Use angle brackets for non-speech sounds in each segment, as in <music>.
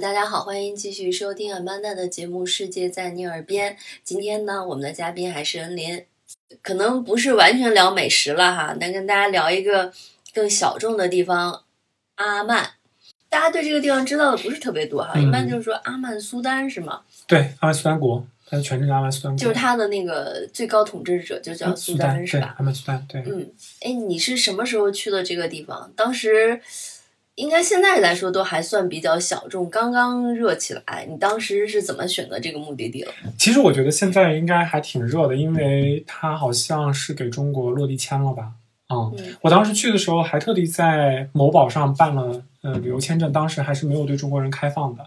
大家好，欢迎继续收听阿曼达的节目《世界在你耳边》。今天呢，我们的嘉宾还是恩林，可能不是完全聊美食了哈，但跟大家聊一个更小众的地方——阿曼。大家对这个地方知道的不是特别多哈，一般就是说阿曼苏丹是吗？对，阿曼苏丹国，它的全称叫阿曼苏丹国，就是它的那个最高统治者就叫苏丹是吧？阿曼苏丹，对。嗯，哎，你是什么时候去的这个地方？当时？应该现在来说都还算比较小众，刚刚热起来。你当时是怎么选择这个目的地了？其实我觉得现在应该还挺热的，因为它好像是给中国落地签了吧？嗯，我当时去的时候还特地在某宝上办了呃旅游签证，当时还是没有对中国人开放的。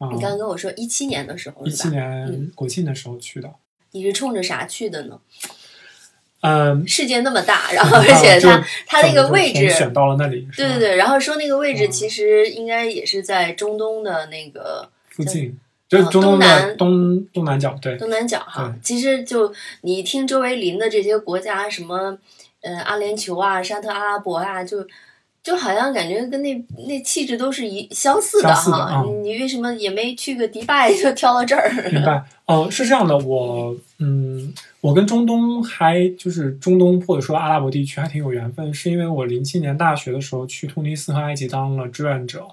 嗯你刚刚跟我说一七年的时候，一七年国庆的时候去的。你是冲着啥去的呢？嗯，世界那么大，然后而且它它那个位置选到了那里，对对对，然后说那个位置其实应该也是在中东的那个附近，就是中东的东东南角，对东南角哈。其实就你听周围邻的这些国家，什么呃阿联酋啊、沙特阿拉伯啊，就就好像感觉跟那那气质都是一相似的哈。你为什么也没去个迪拜就 <laughs> 挑到这儿？明白？哦，是这样的，我嗯。我跟中东还就是中东或者说阿拉伯地区还挺有缘分，是因为我零七年大学的时候去突尼斯和埃及当了志愿者，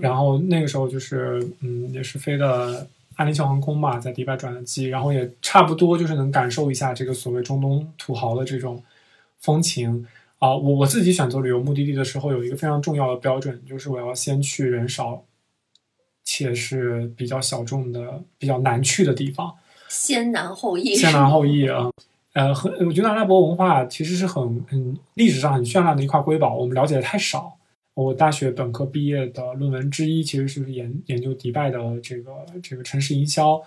然后那个时候就是嗯也是飞的阿联酋航空嘛，在迪拜转的机，然后也差不多就是能感受一下这个所谓中东土豪的这种风情啊。我我自己选择旅游目的地的时候有一个非常重要的标准，就是我要先去人少且是比较小众的、比较难去的地方。先难后易，先难后易啊，呃，很，我觉得阿拉伯文化其实是很，很，历史上很绚烂的一块瑰宝，我们了解的太少。我大学本科毕业的论文之一，其实是研研究迪拜的这个这个城市营销。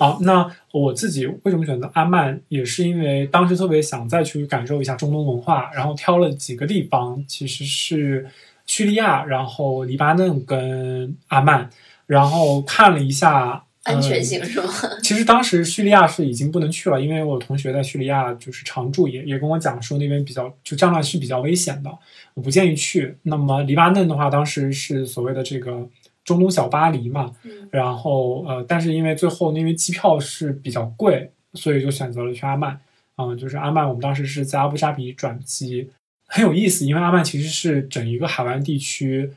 啊，那我自己为什么选择阿曼，也是因为当时特别想再去感受一下中东文化，然后挑了几个地方，其实是叙利亚，然后黎巴嫩跟阿曼，然后看了一下。安全性是吗？<laughs> 其实当时叙利亚是已经不能去了，因为我同学在叙利亚就是常住，也也跟我讲说那边比较就战乱是比较危险的，我不建议去。那么黎巴嫩的话，当时是所谓的这个中东小巴黎嘛，然后呃，但是因为最后因为机票是比较贵，所以就选择了去阿曼。嗯，就是阿曼，我们当时是在阿布扎比转机，很有意思，因为阿曼其实是整一个海湾地区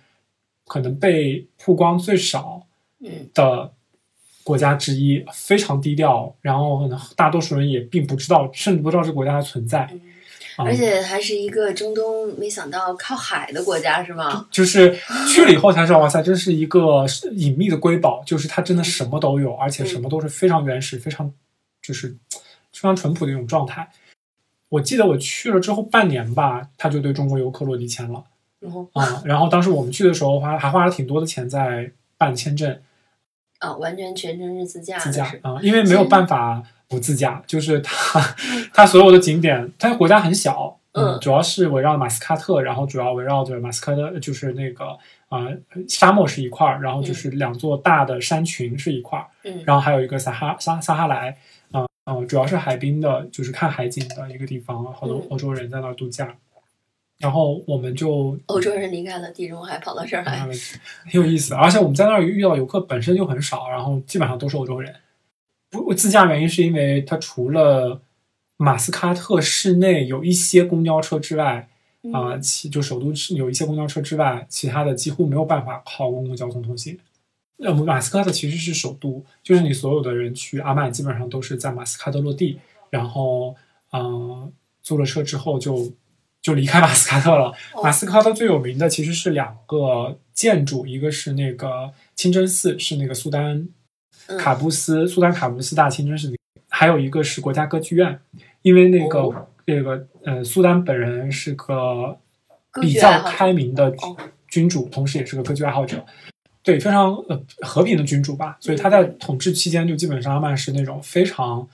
可能被曝光最少的。国家之一非常低调，然后可能大多数人也并不知道，甚至不知道这个国家的存在，而且还是一个中东没想到靠海的国家，是吗？就是去了以后才知道，哇塞，这是一个隐秘的瑰宝，就是它真的什么都有，而且什么都是非常原始、非常就是非常淳朴的一种状态。我记得我去了之后半年吧，他就对中国游客落地签了，然后啊，然后当时我们去的时候花还花了挺多的钱在办签证。啊，完全全程是自驾，自驾啊，因为没有办法不自驾，就是它，<laughs> 它所有的景点，它国家很小，嗯，主要是围绕马斯喀特，然后主要围绕着马斯喀特，就是那个啊，沙漠是一块儿，然后就是两座大的山群是一块儿，嗯，然后还有一个撒哈撒撒哈莱，啊啊，主要是海滨的，就是看海景的一个地方，好多欧洲人在那儿度假。然后我们就欧洲人离开了地中海，跑到这儿来，很有意思。而且我们在那儿遇到游客本身就很少，然后基本上都是欧洲人。不自驾原因是因为它除了马斯喀特市内有一些公交车之外，啊，其就首都是有一些公交车之外，其他的几乎没有办法靠公共交通通行。呃，马斯喀特其实是首都，就是你所有的人去阿曼基本上都是在马斯喀特落地，然后嗯，租了车之后就。就离开马斯喀特了。马斯喀特最有名的其实是两个建筑，一个是那个清真寺，是那个苏丹卡布斯苏丹卡布斯大清真寺，还有一个是国家歌剧院。因为那个那个呃，苏丹本人是个比较开明的君主，同时也是个歌剧爱好者，对，非常呃和平的君主吧。所以他在统治期间就基本上阿曼是那种非常。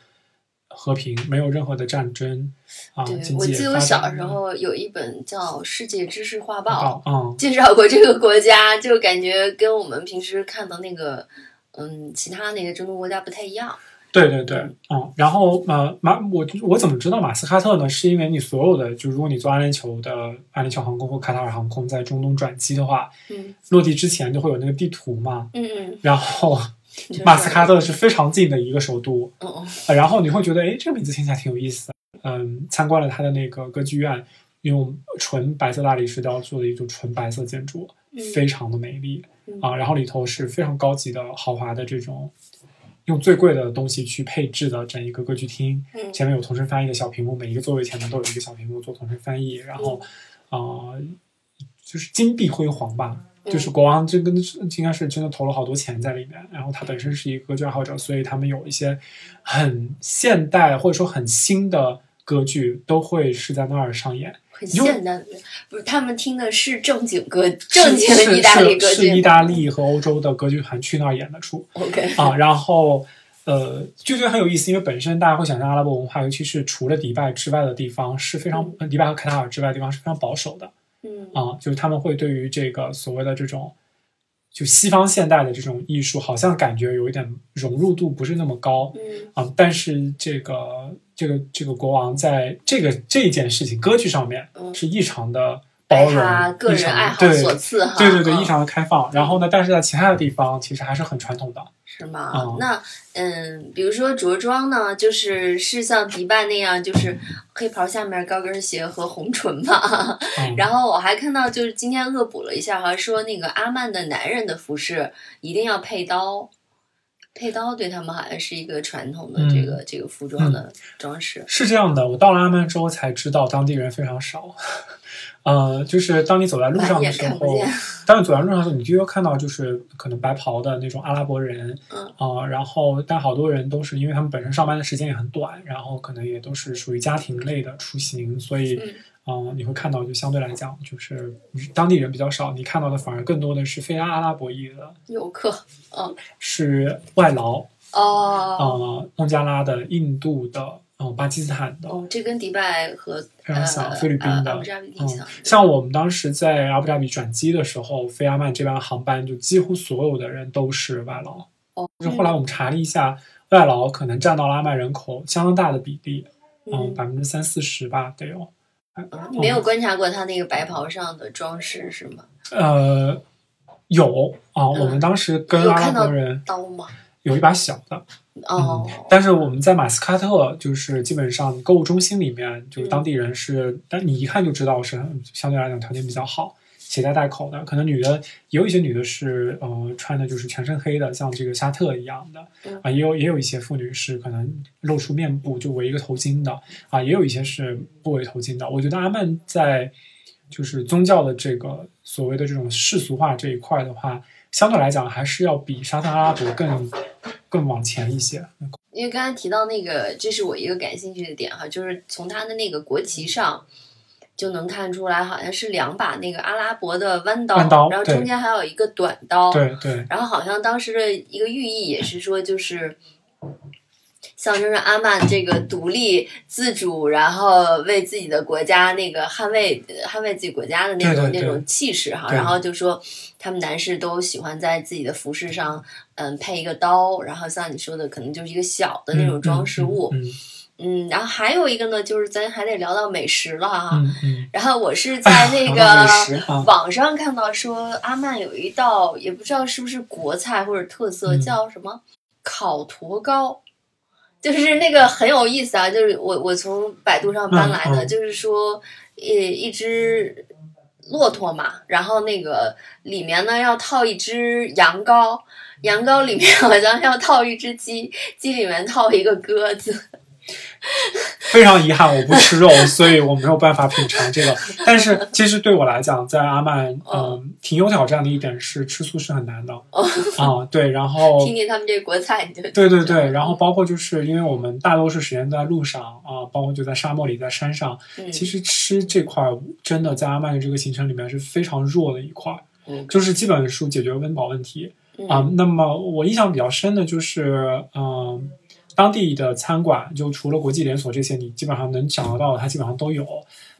和平，没有任何的战争啊！对，我记得我小时候有一本叫《世界知识画报》，嗯，<laughs> 介绍过这个国家，就感觉跟我们平时看到那个，嗯，其他那个中东国家不太一样。对对对，嗯，然后呃马我我怎么知道马斯喀特呢？是因为你所有的就如果你坐阿联酋的阿联酋航空或卡塔尔航空在中东转机的话，嗯落地之前就会有那个地图嘛，嗯嗯，然后就是马斯喀特是非常近的一个首都，然后你会觉得，哎，这个名字听起来挺有意思的。嗯，参观了他的那个歌剧院，用纯白色大理石雕做的一座纯白色建筑，嗯非常的美丽嗯啊。然后里头是非常高级的、豪华的这种，用最贵的东西去配置的整一个歌剧厅。嗯前面有同声翻译的小屏幕，每一个座位前面都有一个小屏幕做同声翻译，然后啊、呃就是金碧辉煌吧。嗯就是国王这跟应该是真的投了好多钱在里面，然后他本身是一个歌剧爱好者，所以他们有一些很现代或者说很新的歌剧都会是在那儿上演。很因为现代的，不是他们听的是正经歌，正经的意大利歌剧是是意大利和欧洲的歌剧团去那儿演的出。OK，啊，然后呃，就觉得很有意思，因为本身大家会想象阿拉伯文化，尤其是除了迪拜之外的地方是非常，迪拜和卡塔尔之外的地方是非常保守的嗯啊，就是他们会对于这个所谓的这种。就西方现代的这种艺术，好像感觉有一点融入度不是那么高嗯啊。但是这个这个这个国王在这个这件事情歌剧上面嗯是异常的包拜容，他个人爱好所赐哈，对对对，嗯异常的开放。然后呢，但是在其他的地方其实还是很传统的。是吗？嗯那嗯，比如说着装呢，就是是像迪拜那样，就是黑袍下面高跟鞋和红唇嘛。嗯、<laughs> 然后我还看到，就是今天恶补了一下，好像说那个阿曼的男人的服饰一定要配刀，配刀对他们好像是一个传统的这个、这个服装的装饰。是这样的，我到了阿曼之后才知道当地人非常少。呃，就是当你走在路上的时候 <laughs> 当你走在路上的时候，你就会看到就是可能白袍的那种阿拉伯人，嗯。啊、然后但好多人都是因为他们本身上班的时间也很短，然后可能也都是属于家庭类的出行，所以嗯。嗯、呃你会看到就相对来讲就是当地人比较少，你看到的反而更多的是非阿拉伯裔的，游客，嗯，是外劳，哦。呃，孟加拉的、印度的，嗯、巴基斯坦的，哦，这跟迪拜和非常像呃菲律宾的呃阿布扎比挺嗯像。，像我们当时在阿布扎比转机的时候，飞阿曼这班航班就几乎所有的人都是外劳。哦，就是后来我们查了一下，外劳可能占到了阿曼人口相当大的比例，嗯，嗯，百分之三四十吧，得有。没有观察过他那个白袍上的装饰是吗？呃，有啊，嗯我们当时跟阿拉伯人刀吗？有一把小的，哦，但是我们在马斯喀特，就是基本上购物中心里面，就是嗯当地人是，但你一看就知道是很相对来讲条件比较好，携带带口的。可能女的也有一些女的是，呃，穿的就是全身黑的，像这个沙特一样的嗯啊，也有也有一些妇女是可能露出面部就围一个头巾的啊，也有一些是不围头巾的。我觉得阿曼在就是宗教的这个所谓的这种世俗化这一块的话，相对来讲还是要比沙特阿拉伯更更往前一些。因为刚才提到那个，这是我一个感兴趣的点哈，就是从他的那个国旗上就能看出来，好像是两把那个阿拉伯的弯刀，弯刀然后中间还有一个短刀，对对。然后好像当时的一个寓意也是说，就是象征着阿曼这个独立自主，然后为自己的国家那个捍卫捍卫自己国家的那种那种气势哈。然后就说他们男士都喜欢在自己的服饰上，嗯，配一个刀，然后像你说的，可能就是一个小的那种装饰物。嗯嗯，然后还有一个呢，就是咱还得聊到美食了哈。嗯嗯，然后我是在那个网上看到说，阿曼有一道也不知道是不是国菜或者特色，嗯叫什么烤驼糕，就是那个很有意思啊。就是我我从百度上搬来的，就是说，一，一只骆驼嘛，然后那个里面呢要套一只羊羔，羊羔里面好像要套一只鸡，鸡里面套一个鸽子。<laughs> 非常遗憾，我不吃肉，所以我没有办法品尝这个。<laughs> 但是其实对我来讲，在阿曼，嗯、哦。挺有挑战的一点是吃素是很难的。<laughs> 啊、对，然后听听他们这国菜，你就对对对，然后包括就是因为我们大多数时间在路上啊、包括就在沙漠里，在山上，嗯。其实吃这块儿真的在阿曼的这个行程里面是非常弱的一块就是基本是解决温饱问题。嗯。啊、那么我印象比较深的就是，嗯、当地的餐馆就除了国际连锁这些，你基本上能想得到的，它基本上都有。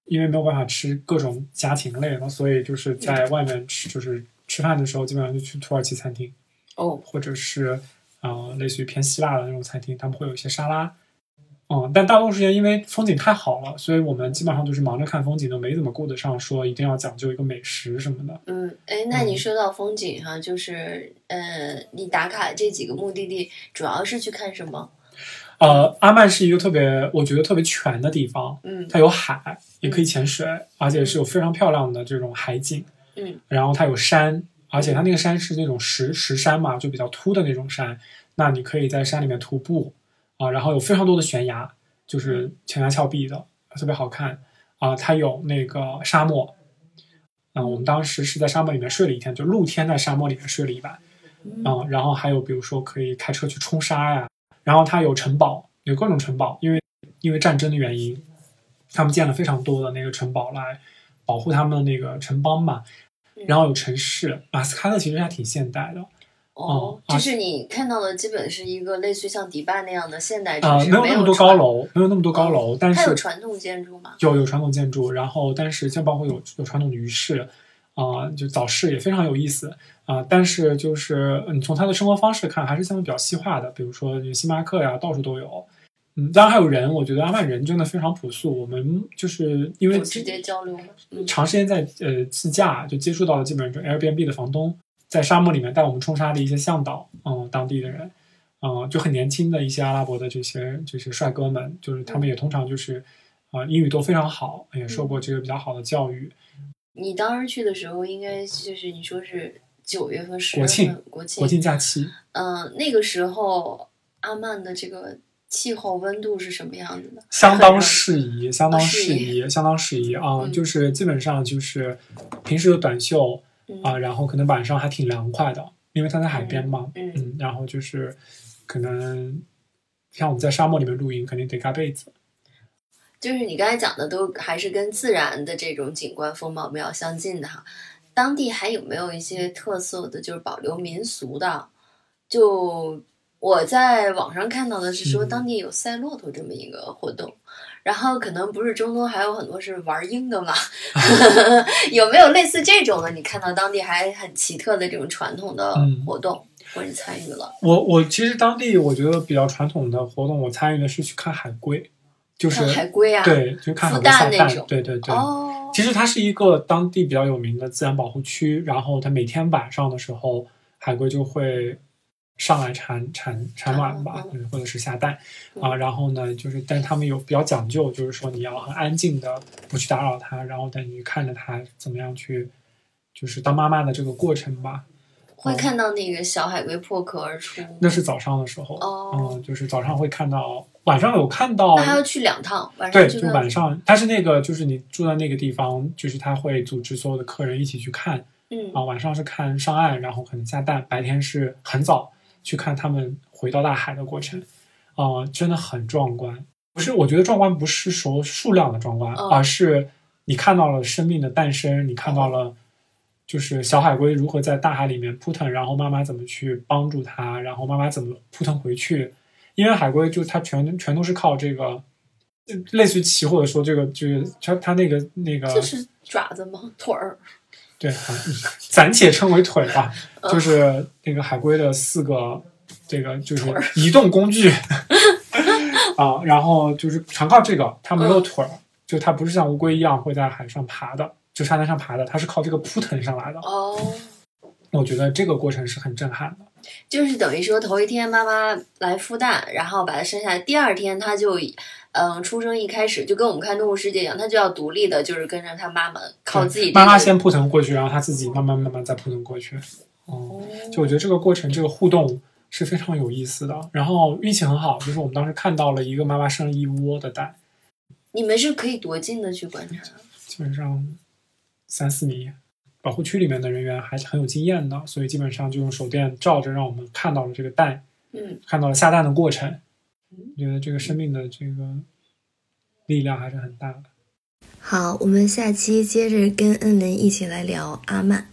因为没有办法吃各种家禽类嘛，所以就是在外面吃，就是吃饭的时候，基本上就去土耳其餐厅，哦，或者是呃，类似于偏希腊的那种餐厅，他们会有一些沙拉。嗯，但大多数时间因为风景太好了，所以我们基本上就是忙着看风景，都没怎么顾得上说一定要讲究一个美食什么的。嗯，哎，那你说到风景哈，就是呃，你打卡这几个目的地主要是去看什么？呃，阿曼是一个特别我觉得特别全的地方，嗯它有海，也可以潜水，而且是有非常漂亮的这种海景。嗯然后它有山，而且它那个山是那种石石山嘛，就比较秃的那种山。那你可以在山里面徒步啊，然后有非常多的悬崖，就是悬崖峭壁的，特别好看啊。它有那个沙漠，啊，我们当时是在沙漠里面睡了一天，就露天在沙漠里面睡了一晚嗯。然后还有比如说可以开车去冲沙呀，然后它有城堡，有各种城堡，因为因为战争的原因，他们建了非常多的那个城堡来保护他们的那个城邦嘛。然后有城市，马斯喀特其实还挺现代的，哦，啊就是你看到的基本是一个类似于像迪拜那样的现代啊、城市，没有那么多高，楼，没有那么多高楼，但是它有是传统建筑吗？有有传统建筑，然后但是像包括有有传统的鱼市，啊、就早市也非常有意思啊、但是就是你从他的生活方式看，还是相对比较西化的，比如说星巴克呀，到处都有。嗯，当然还有人，我觉得阿曼人真的非常朴素。我们就是因为有直接交流长时间在呃自驾，就接触到了基本上就 Airbnb 的房东，在沙漠里面带我们冲沙的一些向导，嗯，当地的人，嗯，就很年轻的一些阿拉伯的这些这些帅哥们，就是他们也通常就是啊、英语都非常好，也受过这个比较好的教育。你当时去的时候，应该就是你说是九月份、十月国庆份、国庆国庆假期，嗯、那个时候阿曼的这个气候温度是什么样子的？相当适宜，相当适适宜，相当适宜 <laughs> 啊！嗯就是基本上就是平时的短袖嗯啊，然后可能晚上还挺凉快的，因为它在海边嘛，嗯嗯，然后就是可能像我们在沙漠里面露营，肯定得盖被子。就是你刚才讲的，都还是跟自然的这种景观风貌比较相近的哈。当地还有没有一些特色的，就是保留民俗的？就我在网上看到的是说，嗯当地有赛骆驼这么一个活动，然后可能不是中东还有很多是玩鹰的嘛？<laughs> 有没有类似这种的？你看到当地还很奇特的这种传统的嗯活动，或者你参与了？我我其实当地我觉得比较传统的活动，我参与的是去看海龟，就是海龟啊？对，就看海孵龟下蛋蛋那种，对对对。哦，其实它是一个当地比较有名的自然保护区，然后它每天晚上的时候，海龟就会上来产产产卵吧，嗯嗯或者是下蛋嗯啊。然后呢，就是但他们有比较讲究，就是说你要很安静的不去打扰它，然后等你看着它怎么样去，就是当妈妈的这个过程吧。会看到那个小海龟破壳而出。那是早上的时候，哦嗯，就是早上会看到，晚上有看到那，还要去两趟，晚上对，就晚上，他是那个，就是你住在那个地方，就是他会组织所有的客人一起去看嗯啊。晚上是看上岸，然后可能下蛋，白天是很早去看他们回到大海的过程，啊、真的很壮观。不是，我觉得壮观不是说数量的壮观，嗯而是你看到了生命的诞生，你看到了就是小海龟如何在大海里面扑腾，然后妈妈怎么去帮助它，然后妈妈怎么扑腾回去。因为海龟就它全全都是靠这个，呃类似于鳍或者说这个就是它它那个那个这是爪子吗？腿儿？对，啊 <laughs> 暂且称为腿吧，嗯就是那个海龟的四个这个就是移动工具 <laughs> 啊，然后就是全靠这个，它没有嗯腿儿，就它不是像乌龟一样会在海上爬的，就沙滩上爬的，它是靠这个扑腾上来的。哦，我觉得这个过程是很震撼的。就是等于说头一天妈妈来孵蛋，然后把它生下来，第二天它就，嗯，出生一开始就跟我们看《动物世界》一样，它就要独立的，就是跟着它妈妈靠自己、这个。妈妈先扑腾过去，然后它自己慢慢慢慢再扑腾过去。哦、就我觉得这个过程，这个互动是非常有意思的。然后运气很好，就是我们当时看到了一个妈妈生了一窝的蛋，你们是可以多近的去观察？基本上三四米。保护区里面的人员还是很有经验的，所以基本上就用手电照着，让我们看到了这个蛋，嗯，看到了下蛋的过程。我觉得这个生命的这个力量还是很大的。好，我们下期接着跟恩文一起来聊阿曼。